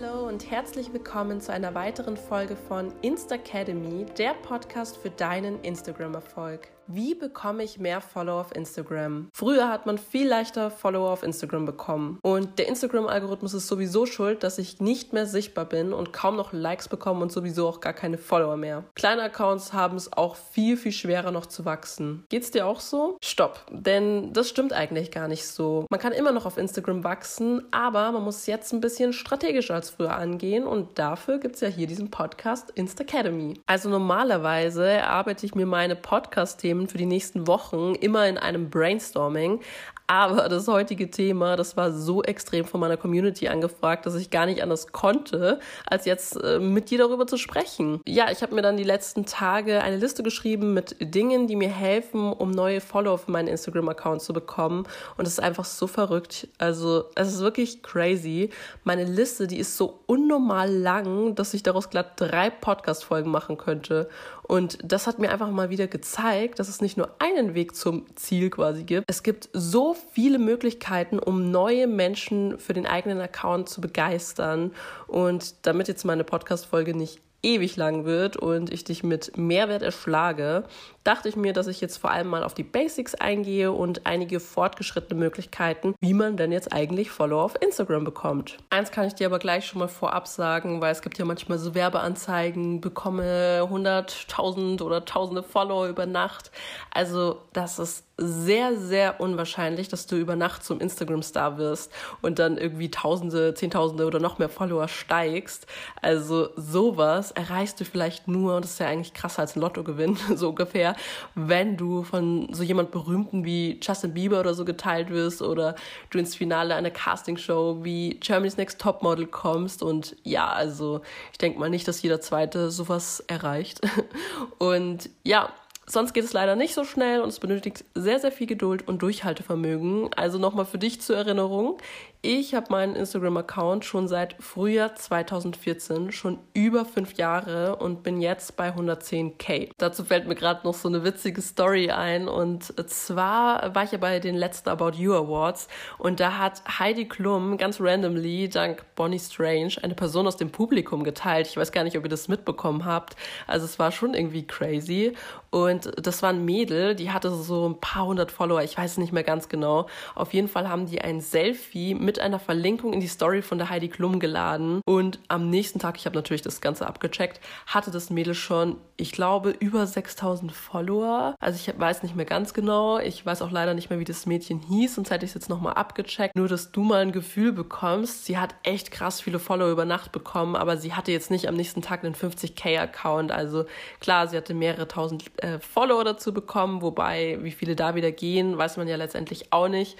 Hallo und herzlich willkommen zu einer weiteren Folge von Instacademy, der Podcast für deinen Instagram-Erfolg. Wie bekomme ich mehr Follower auf Instagram? Früher hat man viel leichter Follower auf Instagram bekommen. Und der Instagram-Algorithmus ist sowieso schuld, dass ich nicht mehr sichtbar bin und kaum noch Likes bekomme und sowieso auch gar keine Follower mehr. Kleine Accounts haben es auch viel, viel schwerer noch zu wachsen. Geht's dir auch so? Stopp, denn das stimmt eigentlich gar nicht so. Man kann immer noch auf Instagram wachsen, aber man muss jetzt ein bisschen strategischer als früher angehen und dafür gibt es ja hier diesen Podcast Instacademy. Also normalerweise erarbeite ich mir meine Podcast-Themen Themen für die nächsten Wochen immer in einem Brainstorming. Aber das heutige Thema, das war so extrem von meiner Community angefragt, dass ich gar nicht anders konnte, als jetzt äh, mit dir darüber zu sprechen. Ja, ich habe mir dann die letzten Tage eine Liste geschrieben mit Dingen, die mir helfen, um neue Follower für meinen Instagram-Account zu bekommen. Und es ist einfach so verrückt. Also, es ist wirklich crazy. Meine Liste, die ist so unnormal lang, dass ich daraus glatt drei Podcast-Folgen machen könnte. Und das hat mir einfach mal wieder gezeigt, dass es nicht nur einen Weg zum Ziel quasi gibt. Es gibt so viele Möglichkeiten, um neue Menschen für den eigenen Account zu begeistern. Und damit jetzt meine Podcast-Folge nicht ewig lang wird und ich dich mit Mehrwert erschlage, dachte ich mir, dass ich jetzt vor allem mal auf die Basics eingehe und einige fortgeschrittene Möglichkeiten, wie man denn jetzt eigentlich Follower auf Instagram bekommt. Eins kann ich dir aber gleich schon mal vorab sagen, weil es gibt ja manchmal so Werbeanzeigen, bekomme 100.000 oder tausende Follower über Nacht. Also das ist sehr, sehr unwahrscheinlich, dass du über Nacht zum Instagram-Star wirst und dann irgendwie Tausende, Zehntausende oder noch mehr Follower steigst. Also sowas erreichst du vielleicht nur, und das ist ja eigentlich krasser als ein Lottogewinn, so ungefähr, wenn du von so jemand Berühmten wie Justin Bieber oder so geteilt wirst oder du ins Finale einer Castingshow wie Germany's Next Topmodel kommst. Und ja, also ich denke mal nicht, dass jeder Zweite sowas erreicht. Und ja, Sonst geht es leider nicht so schnell und es benötigt sehr, sehr viel Geduld und Durchhaltevermögen. Also nochmal für dich zur Erinnerung. Ich habe meinen Instagram-Account schon seit Frühjahr 2014, schon über fünf Jahre und bin jetzt bei 110k. Dazu fällt mir gerade noch so eine witzige Story ein und zwar war ich ja bei den letzten About You Awards und da hat Heidi Klum ganz randomly dank Bonnie Strange eine Person aus dem Publikum geteilt. Ich weiß gar nicht, ob ihr das mitbekommen habt. Also es war schon irgendwie crazy und das war ein Mädel, die hatte so ein paar hundert Follower, ich weiß nicht mehr ganz genau. Auf jeden Fall haben die ein Selfie mit mit einer Verlinkung in die Story von der Heidi Klum geladen. Und am nächsten Tag, ich habe natürlich das Ganze abgecheckt, hatte das Mädel schon, ich glaube, über 6000 Follower. Also ich weiß nicht mehr ganz genau. Ich weiß auch leider nicht mehr, wie das Mädchen hieß, sonst hätte ich es jetzt nochmal abgecheckt. Nur, dass du mal ein Gefühl bekommst. Sie hat echt krass viele Follower über Nacht bekommen, aber sie hatte jetzt nicht am nächsten Tag einen 50k-Account. Also klar, sie hatte mehrere tausend äh, Follower dazu bekommen, wobei, wie viele da wieder gehen, weiß man ja letztendlich auch nicht.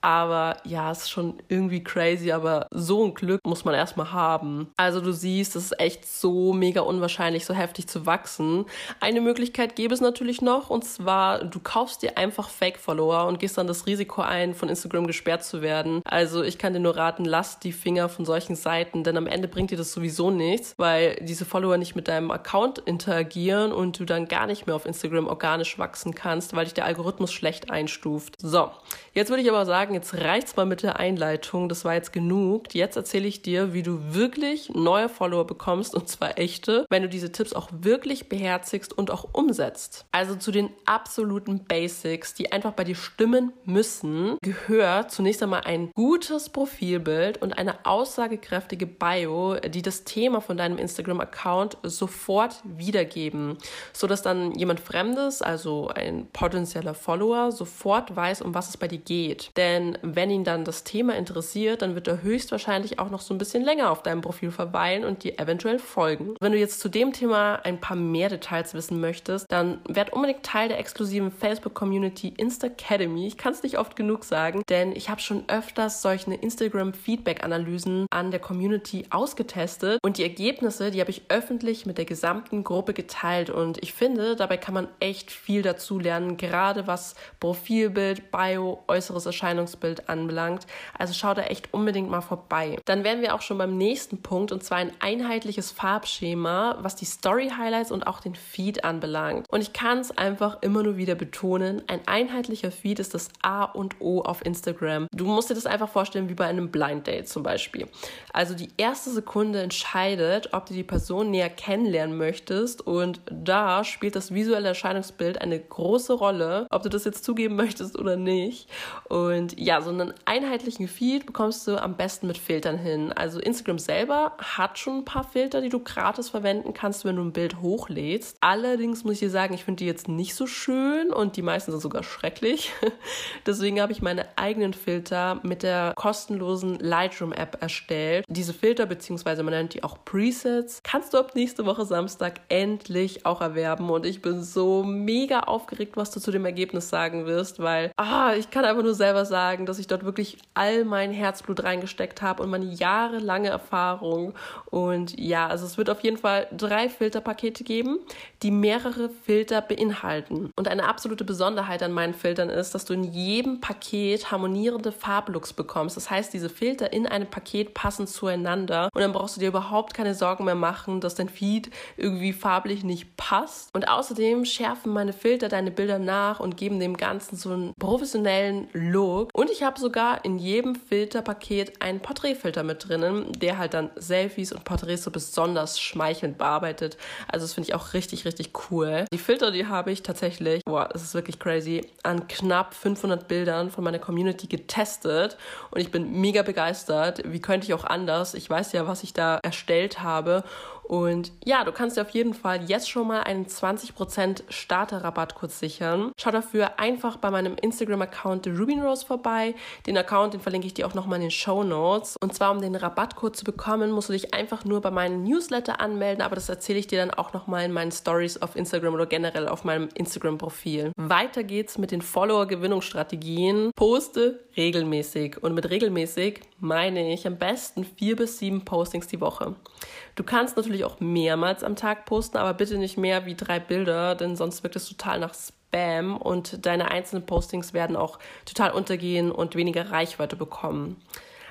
Aber ja, es ist schon irgendwie crazy, aber so ein Glück muss man erstmal haben. Also du siehst, es ist echt so mega unwahrscheinlich, so heftig zu wachsen. Eine Möglichkeit gäbe es natürlich noch und zwar, du kaufst dir einfach Fake-Follower und gehst dann das Risiko ein, von Instagram gesperrt zu werden. Also ich kann dir nur raten, lass die Finger von solchen Seiten, denn am Ende bringt dir das sowieso nichts, weil diese Follower nicht mit deinem Account interagieren und du dann gar nicht mehr auf Instagram organisch wachsen kannst, weil dich der Algorithmus schlecht einstuft. So, jetzt würde ich aber sagen, jetzt reicht's mal mit der Einleitung. Das war jetzt genug. Jetzt erzähle ich dir, wie du wirklich neue Follower bekommst und zwar echte, wenn du diese Tipps auch wirklich beherzigst und auch umsetzt. Also zu den absoluten Basics, die einfach bei dir stimmen müssen, gehört zunächst einmal ein gutes Profilbild und eine aussagekräftige Bio, die das Thema von deinem Instagram-Account sofort wiedergeben, sodass dann jemand Fremdes, also ein potenzieller Follower, sofort weiß, um was es bei dir geht. Denn denn wenn ihn dann das Thema interessiert, dann wird er höchstwahrscheinlich auch noch so ein bisschen länger auf deinem Profil verweilen und dir eventuell folgen. Wenn du jetzt zu dem Thema ein paar mehr Details wissen möchtest, dann werd unbedingt Teil der exklusiven Facebook-Community Instacademy. Ich kann es nicht oft genug sagen, denn ich habe schon öfters solche Instagram-Feedback-Analysen an der Community ausgetestet und die Ergebnisse, die habe ich öffentlich mit der gesamten Gruppe geteilt und ich finde, dabei kann man echt viel dazu lernen, gerade was Profilbild, Bio, äußeres Erscheinungsbild Erscheinungsbild anbelangt. Also schau da echt unbedingt mal vorbei. Dann wären wir auch schon beim nächsten Punkt und zwar ein einheitliches Farbschema, was die Story Highlights und auch den Feed anbelangt. Und ich kann es einfach immer nur wieder betonen, ein einheitlicher Feed ist das A und O auf Instagram. Du musst dir das einfach vorstellen wie bei einem Blind Date zum Beispiel. Also die erste Sekunde entscheidet, ob du die Person näher kennenlernen möchtest und da spielt das visuelle Erscheinungsbild eine große Rolle, ob du das jetzt zugeben möchtest oder nicht. Und ja, so einen einheitlichen Feed bekommst du am besten mit Filtern hin. Also Instagram selber hat schon ein paar Filter, die du gratis verwenden kannst, wenn du ein Bild hochlädst. Allerdings muss ich dir sagen, ich finde die jetzt nicht so schön und die meisten sind sogar schrecklich. Deswegen habe ich meine eigenen Filter mit der kostenlosen Lightroom App erstellt. Diese Filter, beziehungsweise man nennt die auch Presets, kannst du ab nächste Woche Samstag endlich auch erwerben. Und ich bin so mega aufgeregt, was du zu dem Ergebnis sagen wirst, weil ah, ich kann einfach nur selber sagen, dass ich dort wirklich all mein Herzblut reingesteckt habe und meine jahrelange Erfahrung. Und ja, also es wird auf jeden Fall drei Filterpakete geben, die mehrere Filter beinhalten. Und eine absolute Besonderheit an meinen Filtern ist, dass du in jedem Paket harmonierende Farblooks bekommst. Das heißt, diese Filter in einem Paket passen zueinander und dann brauchst du dir überhaupt keine Sorgen mehr machen, dass dein Feed irgendwie farblich nicht passt. Und außerdem schärfen meine Filter deine Bilder nach und geben dem Ganzen so einen professionellen Look. Und ich habe sogar in jedem Filterpaket einen Porträtfilter mit drinnen, der halt dann Selfies und Porträts so besonders schmeichelnd bearbeitet. Also das finde ich auch richtig, richtig cool. Die Filter, die habe ich tatsächlich, boah, das ist wirklich crazy, an knapp 500 Bildern von meiner Community getestet und ich bin mega begeistert. Wie könnte ich auch anders? Ich weiß ja, was ich da erstellt habe und ja, du kannst dir auf jeden Fall jetzt schon mal einen 20% Starterrabattcode sichern. Schau dafür einfach bei meinem Instagram-Account Rubinrose vorbei. Den Account, den verlinke ich dir auch nochmal in den Show Notes. Und zwar, um den Rabattcode zu bekommen, musst du dich einfach nur bei meinem Newsletter anmelden, aber das erzähle ich dir dann auch nochmal in meinen Stories auf Instagram oder generell auf meinem Instagram-Profil. Weiter geht's mit den Follower-Gewinnungsstrategien. Poste regelmäßig. Und mit regelmäßig meine ich am besten vier bis sieben Postings die Woche. Du kannst natürlich auch mehrmals am Tag posten, aber bitte nicht mehr wie drei Bilder, denn sonst wirkt es total nach Spam und deine einzelnen Postings werden auch total untergehen und weniger Reichweite bekommen.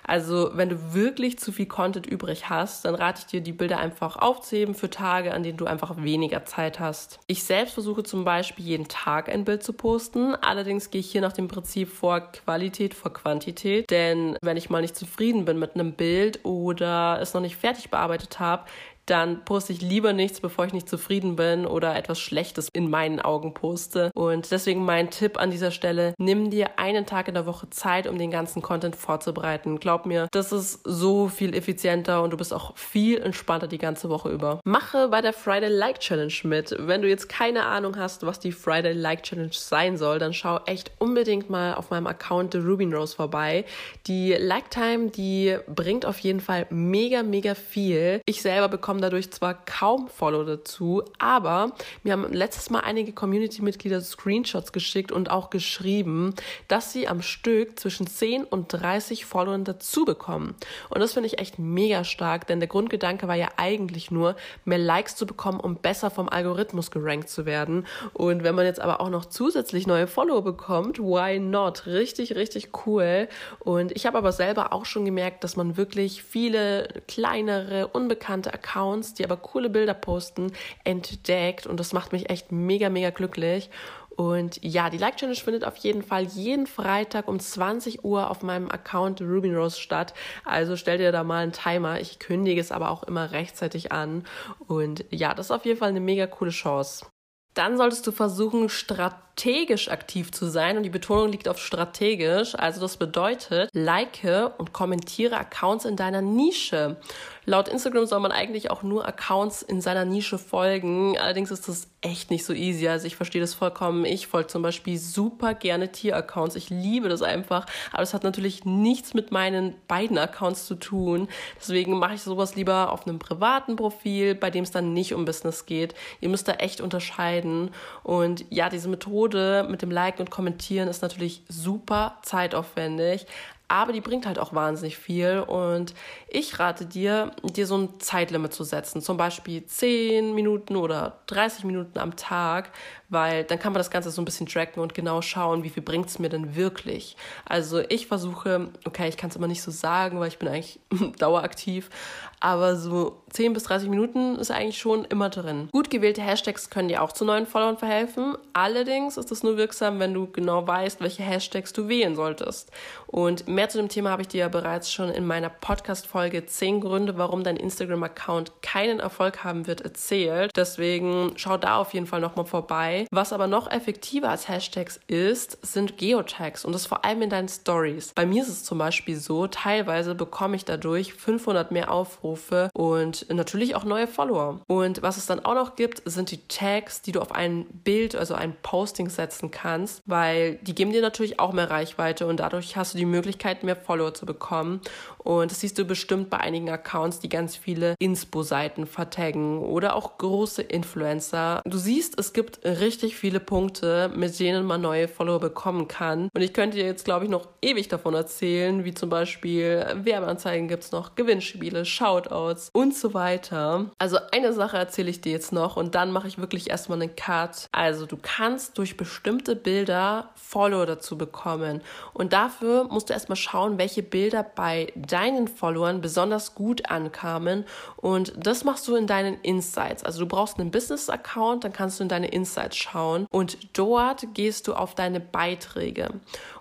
Also wenn du wirklich zu viel Content übrig hast, dann rate ich dir, die Bilder einfach aufzuheben für Tage, an denen du einfach weniger Zeit hast. Ich selbst versuche zum Beispiel jeden Tag ein Bild zu posten. Allerdings gehe ich hier nach dem Prinzip vor Qualität vor Quantität. Denn wenn ich mal nicht zufrieden bin mit einem Bild oder es noch nicht fertig bearbeitet habe, dann poste ich lieber nichts, bevor ich nicht zufrieden bin oder etwas Schlechtes in meinen Augen poste. Und deswegen mein Tipp an dieser Stelle, nimm dir einen Tag in der Woche Zeit, um den ganzen Content vorzubereiten. Glaub mir, das ist so viel effizienter und du bist auch viel entspannter die ganze Woche über. Mache bei der Friday Like Challenge mit. Wenn du jetzt keine Ahnung hast, was die Friday Like Challenge sein soll, dann schau echt unbedingt mal auf meinem Account The Rubin Rose vorbei. Die Like Time, die bringt auf jeden Fall mega, mega viel. Ich selber bekomme bekommen dadurch zwar kaum Follow dazu, aber mir haben letztes Mal einige Community-Mitglieder Screenshots geschickt und auch geschrieben, dass sie am Stück zwischen 10 und 30 Followern dazu bekommen. Und das finde ich echt mega stark, denn der Grundgedanke war ja eigentlich nur, mehr Likes zu bekommen, um besser vom Algorithmus gerankt zu werden. Und wenn man jetzt aber auch noch zusätzlich neue Follower bekommt, why not? Richtig, richtig cool. Und ich habe aber selber auch schon gemerkt, dass man wirklich viele kleinere, unbekannte Accounts Accounts, die aber coole Bilder posten, entdeckt und das macht mich echt mega, mega glücklich. Und ja, die Like Challenge findet auf jeden Fall jeden Freitag um 20 Uhr auf meinem Account Ruby Rose statt. Also stell dir da mal einen Timer. Ich kündige es aber auch immer rechtzeitig an. Und ja, das ist auf jeden Fall eine mega coole Chance. Dann solltest du versuchen, strategisch aktiv zu sein und die Betonung liegt auf strategisch. Also das bedeutet, like und kommentiere Accounts in deiner Nische. Laut Instagram soll man eigentlich auch nur Accounts in seiner Nische folgen. Allerdings ist das echt nicht so easy. Also ich verstehe das vollkommen. Ich folge zum Beispiel super gerne Tier-Accounts. Ich liebe das einfach. Aber es hat natürlich nichts mit meinen beiden Accounts zu tun. Deswegen mache ich sowas lieber auf einem privaten Profil, bei dem es dann nicht um Business geht. Ihr müsst da echt unterscheiden. Und ja, diese Methode mit dem Liken und Kommentieren ist natürlich super zeitaufwendig aber die bringt halt auch wahnsinnig viel. Und ich rate dir, dir so ein Zeitlimit zu setzen, zum Beispiel 10 Minuten oder 30 Minuten am Tag, weil dann kann man das Ganze so ein bisschen tracken und genau schauen, wie viel bringt es mir denn wirklich. Also ich versuche, okay, ich kann es immer nicht so sagen, weil ich bin eigentlich daueraktiv, aber so 10 bis 30 Minuten ist eigentlich schon immer drin. Gut gewählte Hashtags können dir auch zu neuen Followern verhelfen. Allerdings ist es nur wirksam, wenn du genau weißt, welche Hashtags du wählen solltest. Und mehr zu dem Thema habe ich dir ja bereits schon in meiner Podcast-Folge 10 Gründe, warum dein Instagram-Account keinen Erfolg haben wird, erzählt. Deswegen schau da auf jeden Fall nochmal vorbei. Was aber noch effektiver als Hashtags ist, sind Geotags und das vor allem in deinen Stories. Bei mir ist es zum Beispiel so, teilweise bekomme ich dadurch 500 mehr Aufrufe und natürlich auch neue Follower. Und was es dann auch noch gibt, sind die Tags, die du auf ein Bild, also ein Posting setzen kannst, weil die geben dir natürlich auch mehr Reichweite und dadurch hast du die Möglichkeit, mehr Follower zu bekommen. Und das siehst du bestimmt bei einigen Accounts, die ganz viele Inspo-Seiten vertaggen oder auch große Influencer. Du siehst, es gibt richtig viele Punkte, mit denen man neue Follower bekommen kann. Und ich könnte dir jetzt, glaube ich, noch ewig davon erzählen, wie zum Beispiel Werbeanzeigen gibt es noch, Gewinnspiele, Shoutouts und so weiter. Also eine Sache erzähle ich dir jetzt noch und dann mache ich wirklich erstmal einen Cut. Also du kannst durch bestimmte Bilder Follower dazu bekommen. Und dafür musst du erstmal schauen, welche Bilder bei deinen Followern besonders gut ankamen. Und das machst du in deinen Insights. Also du brauchst einen Business-Account, dann kannst du in deine Insights schauen. Und dort gehst du auf deine Beiträge.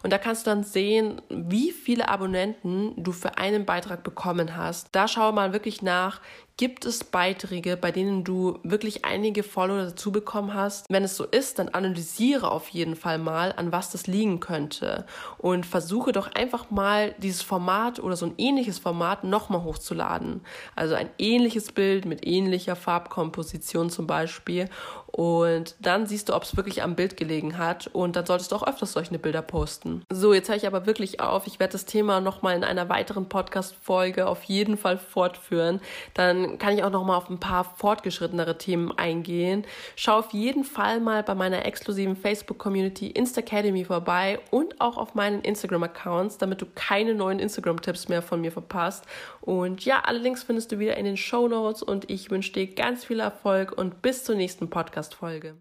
Und da kannst du dann sehen, wie viele Abonnenten du für einen Beitrag bekommen hast. Da schau mal wirklich nach, Gibt es Beiträge, bei denen du wirklich einige Follower dazu bekommen hast? Wenn es so ist, dann analysiere auf jeden Fall mal, an was das liegen könnte und versuche doch einfach mal dieses Format oder so ein ähnliches Format nochmal hochzuladen. Also ein ähnliches Bild mit ähnlicher Farbkomposition zum Beispiel und dann siehst du, ob es wirklich am Bild gelegen hat und dann solltest du auch öfters solche Bilder posten. So, jetzt höre ich aber wirklich auf. Ich werde das Thema nochmal in einer weiteren Podcast-Folge auf jeden Fall fortführen. Dann kann ich auch nochmal auf ein paar fortgeschrittenere Themen eingehen. Schau auf jeden Fall mal bei meiner exklusiven Facebook-Community Instacademy vorbei und auch auf meinen Instagram-Accounts, damit du keine neuen Instagram-Tipps mehr von mir verpasst. Und ja, alle Links findest du wieder in den Show Notes und ich wünsche dir ganz viel Erfolg und bis zur nächsten Podcast. Podcast-Folge.